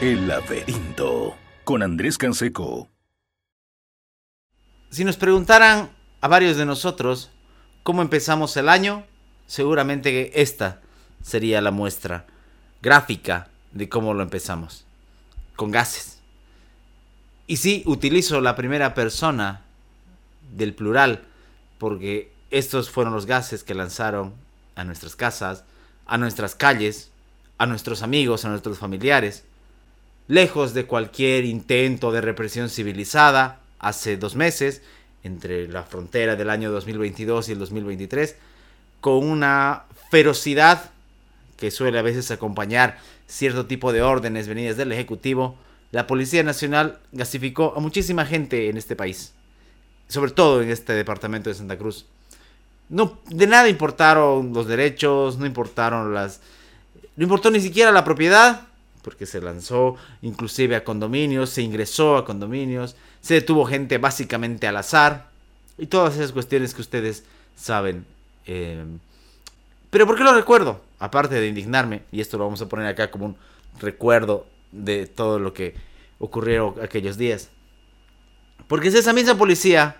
El laberinto con Andrés Canseco. Si nos preguntaran a varios de nosotros cómo empezamos el año, seguramente esta sería la muestra gráfica de cómo lo empezamos. Con gases. Y sí, utilizo la primera persona del plural, porque estos fueron los gases que lanzaron a nuestras casas, a nuestras calles, a nuestros amigos, a nuestros familiares, lejos de cualquier intento de represión civilizada hace dos meses, entre la frontera del año 2022 y el 2023, con una ferocidad que suele a veces acompañar cierto tipo de órdenes venidas del Ejecutivo, la Policía Nacional gasificó a muchísima gente en este país, sobre todo en este departamento de Santa Cruz. No, de nada importaron los derechos, no importaron las... No importó ni siquiera la propiedad, porque se lanzó inclusive a condominios, se ingresó a condominios, se detuvo gente básicamente al azar y todas esas cuestiones que ustedes saben. Eh, pero ¿por qué lo recuerdo? Aparte de indignarme, y esto lo vamos a poner acá como un recuerdo de todo lo que ocurrió aquellos días. Porque es esa misma policía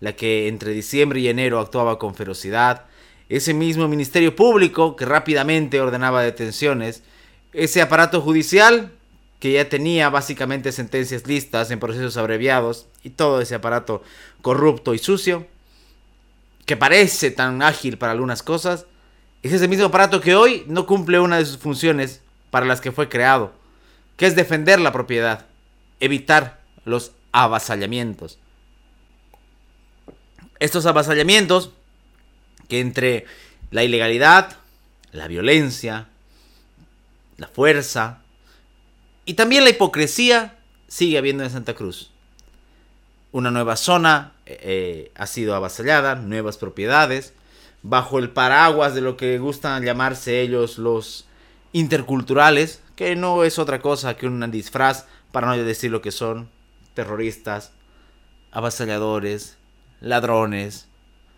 la que entre diciembre y enero actuaba con ferocidad, ese mismo Ministerio Público que rápidamente ordenaba detenciones, ese aparato judicial que ya tenía básicamente sentencias listas en procesos abreviados y todo ese aparato corrupto y sucio, que parece tan ágil para algunas cosas, es ese mismo aparato que hoy no cumple una de sus funciones para las que fue creado, que es defender la propiedad, evitar los avasallamientos. Estos avasallamientos que entre la ilegalidad, la violencia, la fuerza y también la hipocresía sigue habiendo en Santa Cruz. Una nueva zona eh, ha sido avasallada, nuevas propiedades, bajo el paraguas de lo que gustan llamarse ellos los interculturales, que no es otra cosa que un disfraz para no decir lo que son terroristas, avasalladores, ladrones,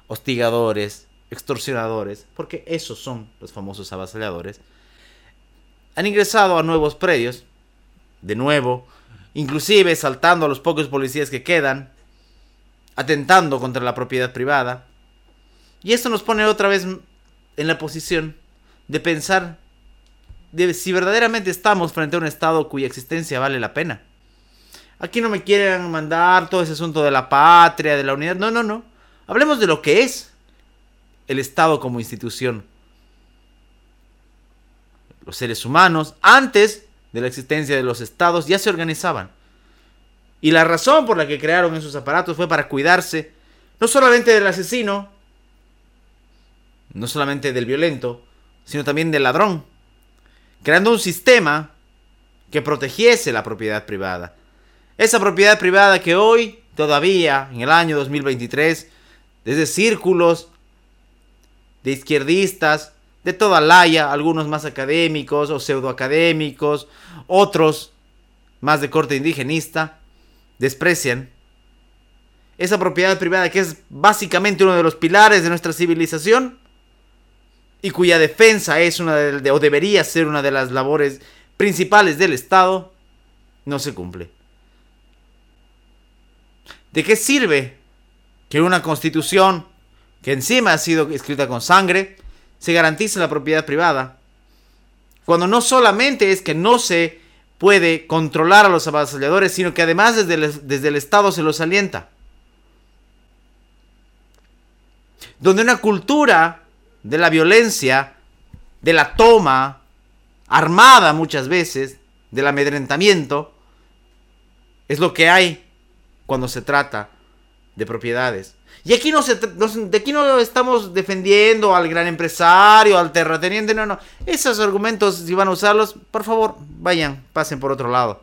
hostigadores, extorsionadores, porque esos son los famosos avasalladores, han ingresado a nuevos predios, de nuevo, inclusive saltando a los pocos policías que quedan, atentando contra la propiedad privada. Y esto nos pone otra vez en la posición de pensar de si verdaderamente estamos frente a un Estado cuya existencia vale la pena. Aquí no me quieren mandar todo ese asunto de la patria, de la unidad. No, no, no. Hablemos de lo que es el Estado como institución. Los seres humanos, antes de la existencia de los estados, ya se organizaban. Y la razón por la que crearon esos aparatos fue para cuidarse no solamente del asesino, no solamente del violento, sino también del ladrón, creando un sistema que protegiese la propiedad privada. Esa propiedad privada que hoy, todavía, en el año 2023, desde círculos de izquierdistas, de toda laya, algunos más académicos o pseudoacadémicos, otros más de corte indigenista, desprecian esa propiedad privada que es básicamente uno de los pilares de nuestra civilización y cuya defensa es una de, o debería ser una de las labores principales del Estado, no se cumple. ¿De qué sirve que una constitución que encima ha sido escrita con sangre se garantice la propiedad privada? Cuando no solamente es que no se puede controlar a los avasalladores, sino que además desde el, desde el Estado se los alienta. Donde una cultura de la violencia, de la toma, armada muchas veces, del amedrentamiento, es lo que hay cuando se trata de propiedades. Y aquí no, se, de aquí no estamos defendiendo al gran empresario, al terrateniente, no, no. Esos argumentos, si van a usarlos, por favor, vayan, pasen por otro lado.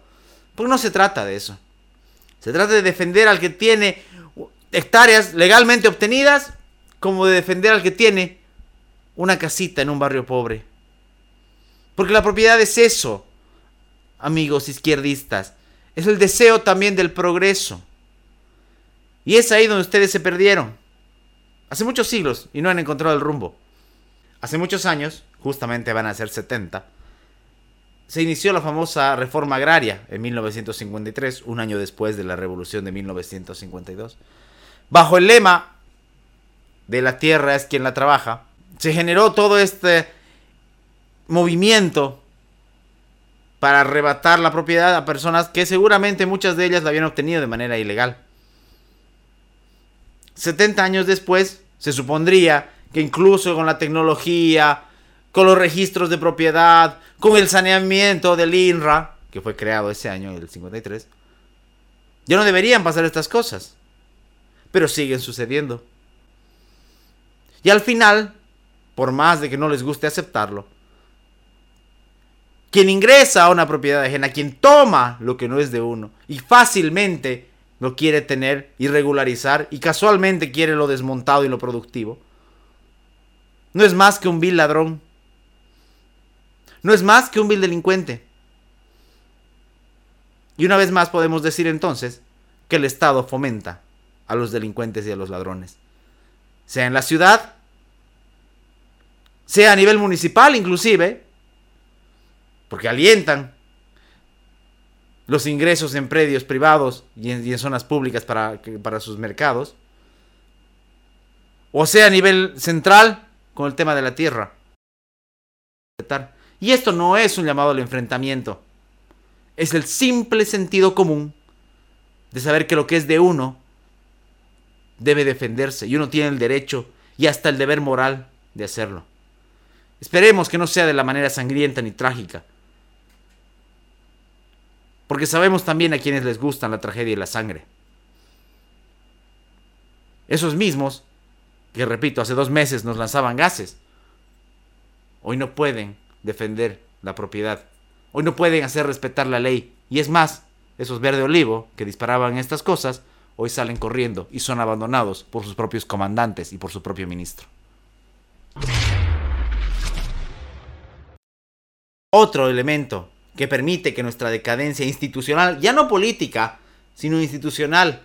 Porque no se trata de eso. Se trata de defender al que tiene hectáreas legalmente obtenidas, como de defender al que tiene una casita en un barrio pobre. Porque la propiedad es eso, amigos izquierdistas. Es el deseo también del progreso. Y es ahí donde ustedes se perdieron. Hace muchos siglos y no han encontrado el rumbo. Hace muchos años, justamente van a ser 70, se inició la famosa reforma agraria en 1953, un año después de la revolución de 1952. Bajo el lema de la tierra es quien la trabaja, se generó todo este movimiento para arrebatar la propiedad a personas que seguramente muchas de ellas la habían obtenido de manera ilegal. 70 años después, se supondría que incluso con la tecnología, con los registros de propiedad, con el saneamiento del INRA, que fue creado ese año, el 53, ya no deberían pasar estas cosas. Pero siguen sucediendo. Y al final, por más de que no les guste aceptarlo, quien ingresa a una propiedad ajena, quien toma lo que no es de uno y fácilmente lo quiere tener y regularizar y casualmente quiere lo desmontado y lo productivo, no es más que un vil ladrón. No es más que un vil delincuente. Y una vez más podemos decir entonces que el Estado fomenta a los delincuentes y a los ladrones. Sea en la ciudad, sea a nivel municipal inclusive, porque alientan los ingresos en predios privados y en, zonas públicas para, para sus mercados. O sea, a nivel central, con el tema de la tierra. Y esto no es un llamado al enfrentamiento. Es el simple sentido común de saber que lo que es de uno debe defenderse y uno tiene el derecho y hasta el deber moral de hacerlo. Esperemos que no sea de la manera sangrienta ni trágica, porque sabemos también a quienes les gustan la tragedia y la sangre. Esos mismos, que repito, hace dos meses nos lanzaban gases, hoy no pueden defender la propiedad. Hoy no pueden hacer respetar la ley. Y es más, esos verde olivo que disparaban estas cosas, hoy salen corriendo y son abandonados por sus propios comandantes y por su propio ministro. Otro elemento que permite que nuestra decadencia institucional, ya no política, sino institucional,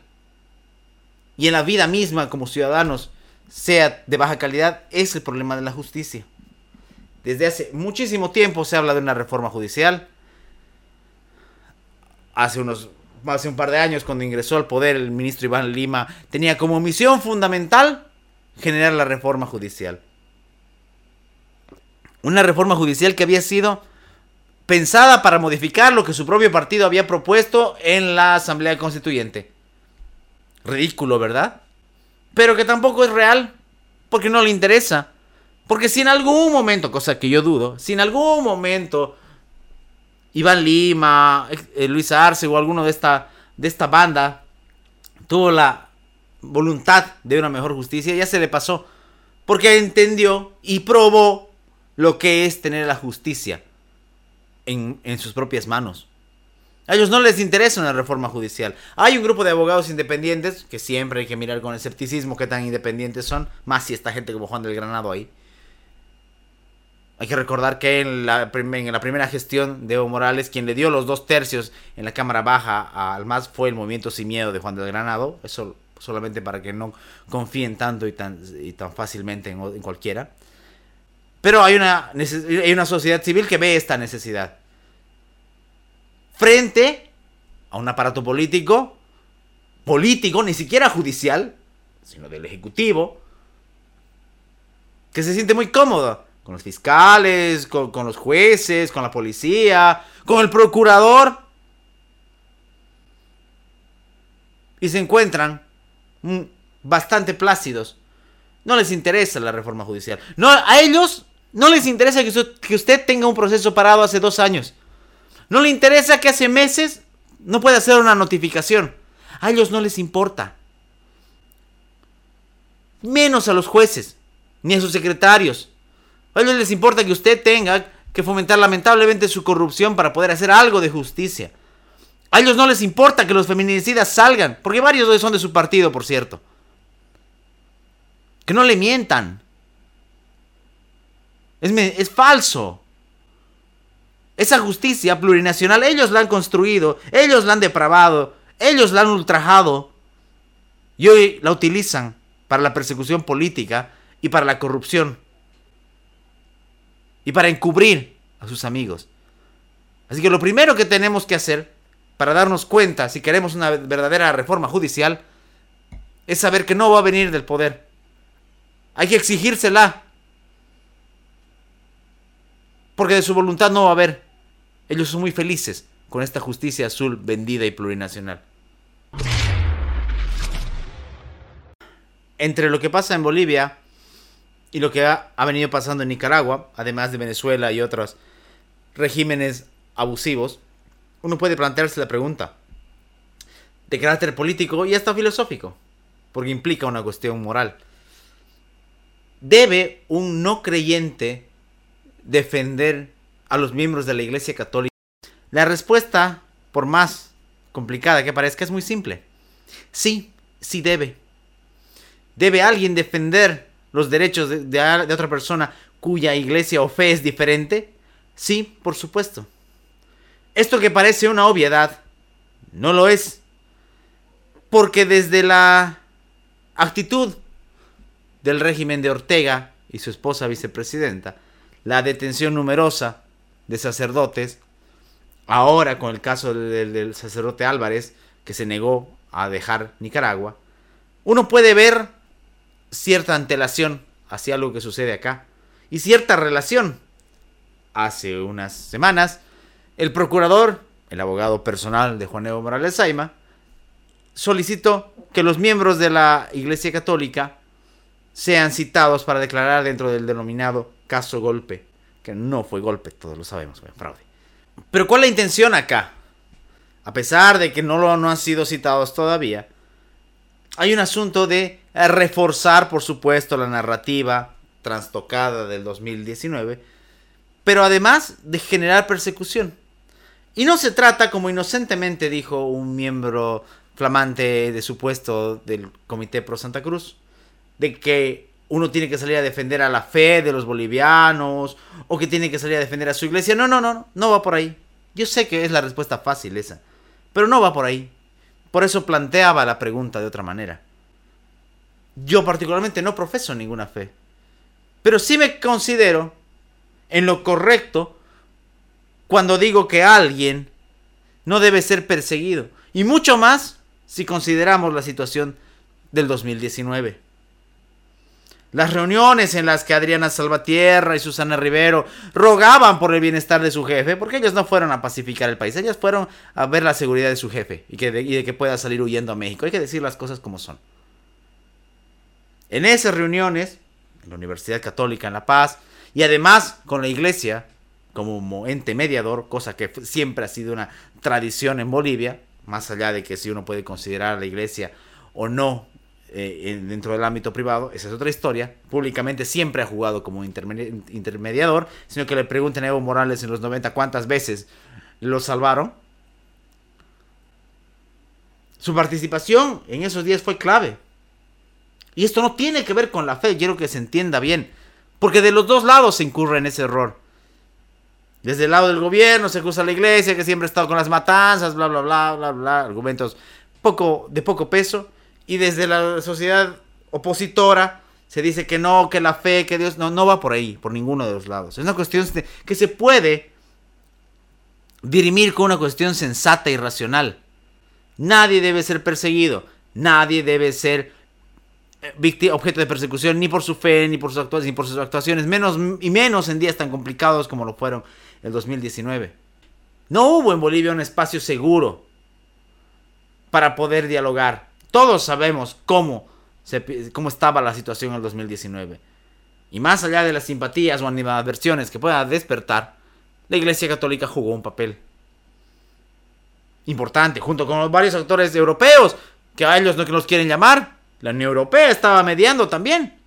y en la vida misma como ciudadanos, sea de baja calidad, es el problema de la justicia. Desde hace muchísimo tiempo se habla de una reforma judicial. Hace unos hace un par de años cuando ingresó al poder el ministro Iván Lima tenía como misión fundamental generar la reforma judicial. Una reforma judicial que había sido pensada para modificar lo que su propio partido había propuesto en la Asamblea Constituyente. Ridículo, ¿verdad? Pero que tampoco es real, porque no le interesa. Porque si en algún momento, cosa que yo dudo, si en algún momento Iván Lima, eh, Luis Arce o alguno de esta, de esta banda tuvo la voluntad de una mejor justicia, ya se le pasó. Porque entendió y probó lo que es tener la justicia en, sus propias manos. A ellos no les interesa una reforma judicial. Hay un grupo de abogados independientes, que siempre hay que mirar con escepticismo qué tan independientes son, más si está gente como Juan del Granado ahí. Hay que recordar que en la, en la primera gestión de Evo Morales, quien le dio los dos tercios en la Cámara Baja al MAS fue el movimiento Sin Miedo de Juan del Granado. Eso solamente para que no confíen tanto y tan, y tan fácilmente en, en cualquiera. Pero hay una, hay una sociedad civil que ve esta necesidad. Frente a un aparato político, político, ni siquiera judicial, sino del Ejecutivo, que se siente muy cómodo con los fiscales, con, con los jueces, con la policía, con el procurador. Y se encuentran mm, bastante plácidos. No les interesa la reforma judicial. No, a ellos no les interesa que usted, tenga un proceso parado hace dos años. No le interesa que hace meses no pueda hacer una notificación. A ellos no les importa. Menos a los jueces, ni a sus secretarios. A ellos les importa que usted tenga que fomentar lamentablemente su corrupción para poder hacer algo de justicia. A ellos no les importa que los feminicidas salgan, porque varios son de su partido, por cierto. Que no le mientan. Es, falso. Esa justicia plurinacional, ellos la han construido, ellos la han depravado, ellos la han ultrajado y hoy la utilizan para la persecución política y para la corrupción y para encubrir a sus amigos. Así que lo primero que tenemos que hacer para darnos cuenta si queremos una verdadera reforma judicial es saber que no va a venir del poder. Hay que exigírsela. Porque de su voluntad no va a haber. Ellos son muy felices con esta justicia azul vendida y plurinacional. Entre lo que pasa en Bolivia y lo que ha, ha venido pasando en Nicaragua, además de Venezuela y otros regímenes abusivos, uno puede plantearse la pregunta de carácter político y hasta filosófico, porque implica una cuestión moral. ¿Debe un no creyente defender a los miembros de la Iglesia Católica? La respuesta, por más complicada que parezca, es muy simple. Sí, sí debe. ¿Debe alguien defender los derechos de, otra persona cuya iglesia o fe es diferente? Sí, por supuesto. Esto que parece una obviedad, no lo es. Porque desde la actitud del régimen de Ortega y su esposa vicepresidenta, la detención numerosa de sacerdotes, ahora con el caso del, sacerdote Álvarez, que se negó a dejar Nicaragua, uno puede ver cierta antelación hacia lo que sucede acá y cierta relación. Hace unas semanas, el procurador, el abogado personal de Juan Evo Morales Saima, solicitó que los miembros de la Iglesia Católica sean citados para declarar dentro del denominado caso golpe, que no fue golpe, todos lo sabemos, fue fraude. Pero ¿cuál es la intención acá? A pesar de que no, lo, no han sido citados todavía, hay un asunto de reforzar, por supuesto, la narrativa trastocada del 2019, pero además de generar persecución. Y no se trata, como inocentemente dijo un miembro flamante de su puesto del Comité Pro Santa Cruz, de que uno tiene que salir a defender a la fe de los bolivianos o que tiene que salir a defender a su iglesia. No, no, no, no va por ahí. Yo sé que es la respuesta fácil esa, pero no va por ahí. Por eso planteaba la pregunta de otra manera. Yo particularmente no profeso ninguna fe, pero sí me considero en lo correcto cuando digo que alguien no debe ser perseguido. Y mucho más si consideramos la situación del 2019. Las reuniones en las que Adriana Salvatierra y Susana Rivero rogaban por el bienestar de su jefe, porque ellos no fueron a pacificar el país, ellas fueron a ver la seguridad de su jefe y, que y de que pueda salir huyendo a México. Hay que decir las cosas como son. En esas reuniones, en la Universidad Católica en La Paz, y además con la iglesia, como ente mediador, cosa que siempre ha sido una tradición en Bolivia, más allá de que si uno puede considerar a la iglesia o no eh, dentro del ámbito privado, esa es otra historia. Públicamente siempre ha jugado como intermediador, sino que le pregunten a Evo Morales en los 90 cuántas veces lo salvaron. Su participación en esos días fue clave. Y esto no tiene que ver con la fe, quiero que se entienda bien. Porque de los dos lados se incurre en ese error. Desde el lado del gobierno se acusa a la iglesia que siempre ha estado con las matanzas, bla, bla, bla, bla, bla, argumentos poco, de poco peso. Y desde la sociedad opositora se dice que no, que la fe, que Dios, no, no va por ahí, por ninguno de los lados. Es una cuestión que se puede dirimir con una cuestión sensata y racional. Nadie debe ser perseguido, nadie debe ser eh, objeto de persecución ni por su fe, ni por sus actuaciones, ni por sus actuaciones, menos y menos en días tan complicados como lo fueron el 2019. No hubo en Bolivia un espacio seguro para poder dialogar. Todos sabemos cómo, cómo estaba la situación en el 2019. Y más allá de las simpatías o animadversiones que pueda despertar, la Iglesia Católica jugó un papel importante, junto con los varios actores europeos, que a ellos no que los quieren llamar. La Unión Europea estaba mediando también,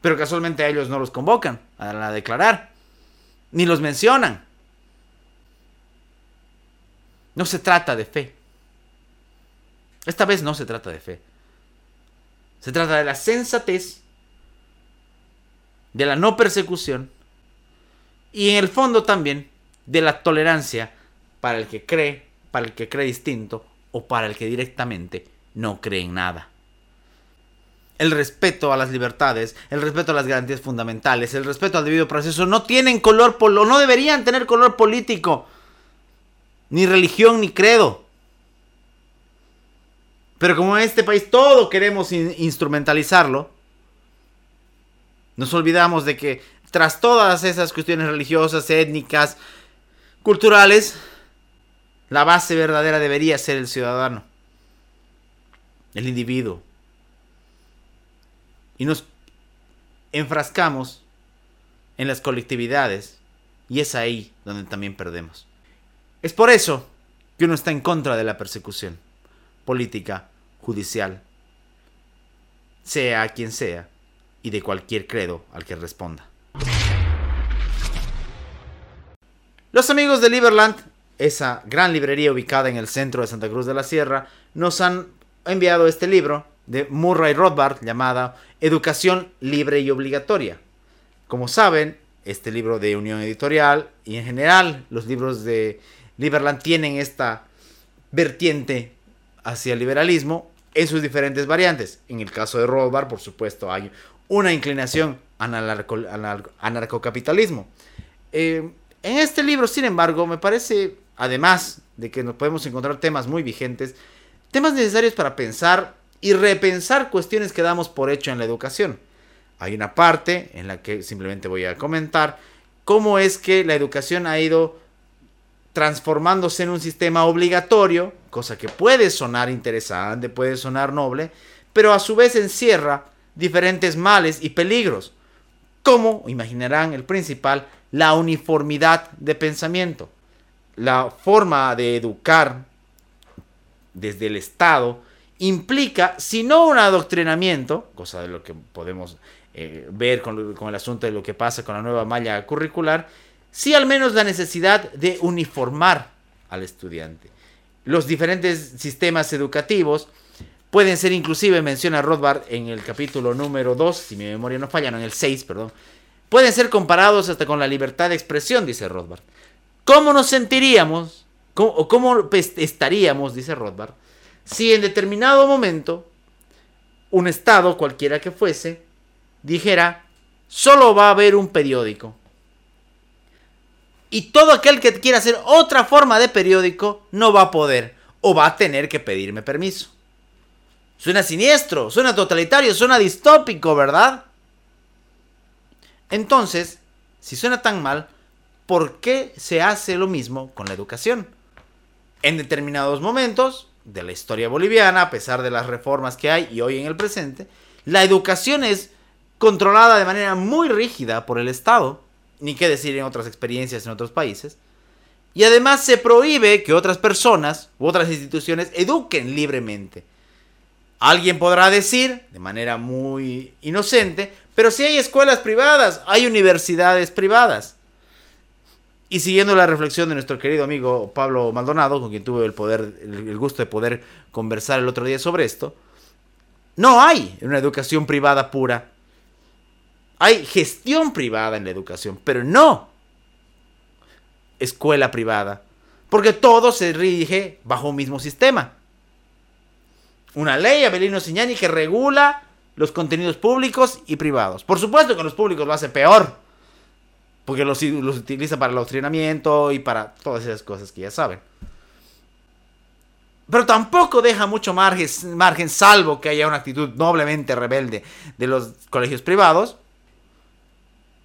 pero casualmente a ellos no los convocan a declarar, ni los mencionan. No se trata de fe. Esta vez no se trata de fe. Se trata de la sensatez, de la no persecución y en el fondo también de la tolerancia para el que cree, para el que cree distinto o para el que directamente no cree en nada. El respeto a las libertades, el respeto a las garantías fundamentales, el respeto al debido proceso no tienen color, no deberían tener color político ni religión, ni credo. Pero como en este país todo queremos instrumentalizarlo, nos olvidamos de que tras todas esas cuestiones religiosas, étnicas, culturales, la base verdadera debería ser el ciudadano, el individuo. Y nos enfrascamos en las colectividades y es ahí donde también perdemos. Es por eso que uno está en contra de la persecución política, judicial, sea quien sea, y de cualquier credo al que responda. Los amigos de Liberland, esa gran librería ubicada en el centro de Santa Cruz de la Sierra, nos han enviado este libro de Murray Rothbard llamada Educación Libre y Obligatoria. Como saben, este libro de Unión Editorial y en general los libros de Liberland tienen esta vertiente hacia el liberalismo en sus diferentes variantes. En el caso de Rothbard, por supuesto, hay una inclinación al anarcocapitalismo. Eh, en este libro, sin embargo, me parece, además de que nos podemos encontrar temas muy vigentes, temas necesarios para pensar y repensar cuestiones que damos por hecho en la educación. Hay una parte en la que simplemente voy a comentar cómo es que la educación ha ido transformándose en un sistema obligatorio, cosa que puede sonar interesante, puede sonar noble, pero a su vez encierra diferentes males y peligros, como, imaginarán, el principal, la uniformidad de pensamiento. La forma de educar desde el Estado implica, si no un adoctrinamiento, cosa de lo que podemos eh, ver con, con, el asunto de lo que pasa con la nueva malla curricular, sí al menos la necesidad de uniformar al estudiante. Los diferentes sistemas educativos pueden ser inclusive, menciona Rothbard en el capítulo número 2, si mi memoria no falla, no, en el 6, perdón, pueden ser comparados hasta con la libertad de expresión, dice Rothbard. ¿Cómo nos sentiríamos, o cómo estaríamos, dice Rothbard, si en determinado momento un Estado, cualquiera que fuese, dijera, solo va a haber un periódico? Y todo aquel que quiera hacer otra forma de periódico no va a poder o va a tener que pedirme permiso. Suena siniestro, suena totalitario, suena distópico, ¿verdad? Entonces, si suena tan mal, ¿por qué se hace lo mismo con la educación? En determinados momentos de la historia boliviana, a pesar de las reformas que hay y hoy en el presente, la educación es controlada de manera muy rígida por el Estado, ni qué decir en otras experiencias en otros países, y además se prohíbe que otras personas u otras instituciones eduquen libremente. Alguien podrá decir, de manera muy inocente, pero si hay escuelas privadas, hay universidades privadas. Y siguiendo la reflexión de nuestro querido amigo Pablo Maldonado, con quien tuve el poder, el gusto de poder conversar el otro día sobre esto, no hay una educación privada pura. Hay gestión privada en la educación, pero no escuela privada. Porque todo se rige bajo un mismo sistema una ley, Abelino Siñani, que regula los contenidos públicos y privados. Por supuesto que los públicos lo hace peor, porque los, los utiliza para el adoctrinamiento y para todas esas cosas que ya saben. Pero tampoco deja mucho margen, margen, salvo que haya una actitud noblemente rebelde de los colegios privados,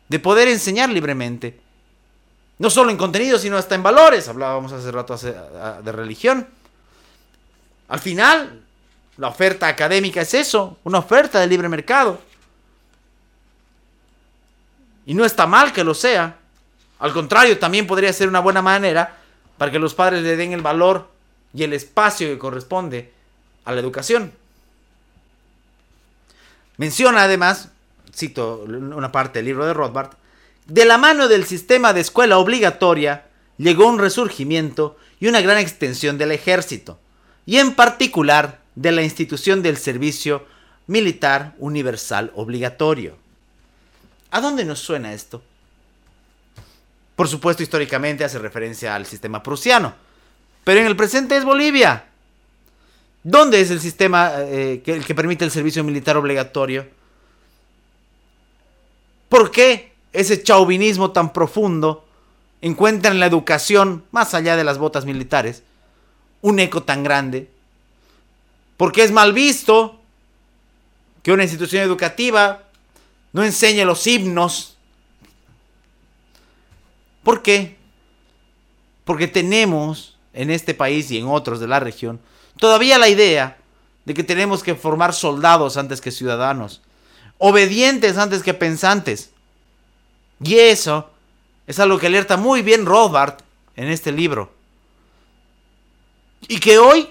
de poder enseñar libremente. No solo en contenidos, sino hasta en valores. Hablábamos hace rato de religión. Al final, la oferta académica es eso, una oferta de libre mercado. Y no está mal que lo sea. Al contrario, también podría ser una buena manera para que los padres le den el valor y el espacio que corresponde a la educación. Menciona además, cito una parte del libro de Rothbard, de la mano del sistema de escuela obligatoria llegó un resurgimiento y una gran extensión del ejército, y en particular de la institución del servicio militar universal obligatorio. ¿A dónde nos suena esto? Por supuesto, históricamente hace referencia al sistema prusiano, pero en el presente es Bolivia. ¿Dónde es el sistema eh, que, que permite el servicio militar obligatorio? ¿Por qué ese chauvinismo tan profundo encuentra en la educación, más allá de las botas militares, un eco tan grande. Porque es mal visto que una institución educativa no enseñe los himnos. ¿Por qué? Porque tenemos en este país y en otros de la región todavía la idea de que tenemos que formar soldados antes que ciudadanos, obedientes antes que pensantes. Y eso es algo que alerta muy bien Rothbard en este libro. Y que hoy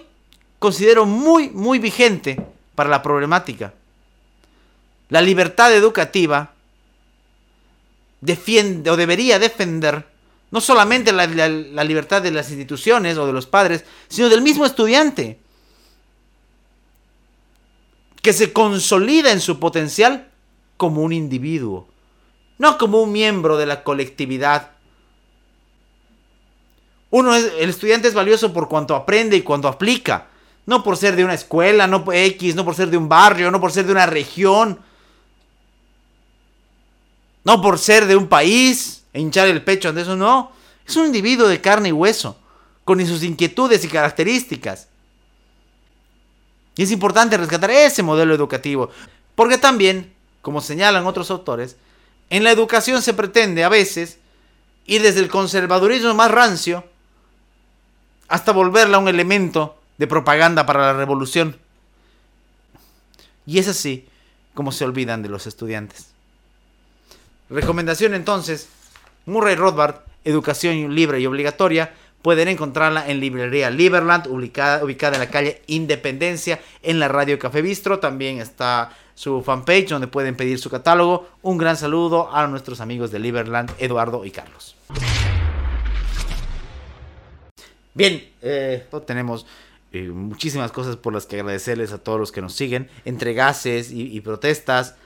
considero muy, muy vigente para la problemática. La libertad educativa defiende o debería defender no solamente la, la, libertad de las instituciones o de los padres, sino del mismo estudiante, que se consolida en su potencial como un individuo no como un miembro de la colectividad. Uno es, el estudiante es valioso por cuanto aprende y cuanto aplica, no por ser de una escuela, no por X, no por ser de un barrio, no por ser de una región, no por ser de un país e hinchar el pecho ante eso, no. Es un individuo de carne y hueso, con sus inquietudes y características. Y es importante rescatar ese modelo educativo, porque también, como señalan otros autores, en la educación se pretende a veces ir desde el conservadurismo más rancio hasta volverla un elemento de propaganda para la revolución. Y es así como se olvidan de los estudiantes. Recomendación entonces, Murray Rothbard, Educación Libre y Obligatoria, pueden encontrarla en librería Liberland, ubicada, ubicada en la calle Independencia, en la radio Café Bistro. También está su fanpage donde pueden pedir su catálogo. Un gran saludo a nuestros amigos de Liberland, Eduardo y Carlos. Bien, eh, tenemos eh, muchísimas cosas por las que agradecerles a todos los que nos siguen, entre gases y, protestas,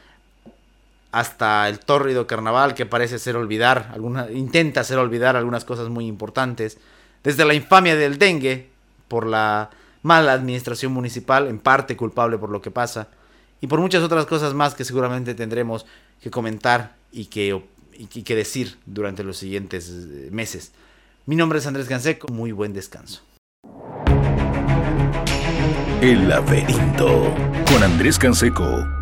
hasta el tórrido carnaval que parece ser olvidar, alguna, intenta hacer olvidar algunas cosas muy importantes, desde la infamia del dengue por la mala administración municipal, en parte culpable por lo que pasa, y por muchas otras cosas más que seguramente tendremos que comentar y que, que decir durante los siguientes eh, meses. Mi nombre es Andrés Canseco, muy buen descanso. El laberinto con Andrés Canseco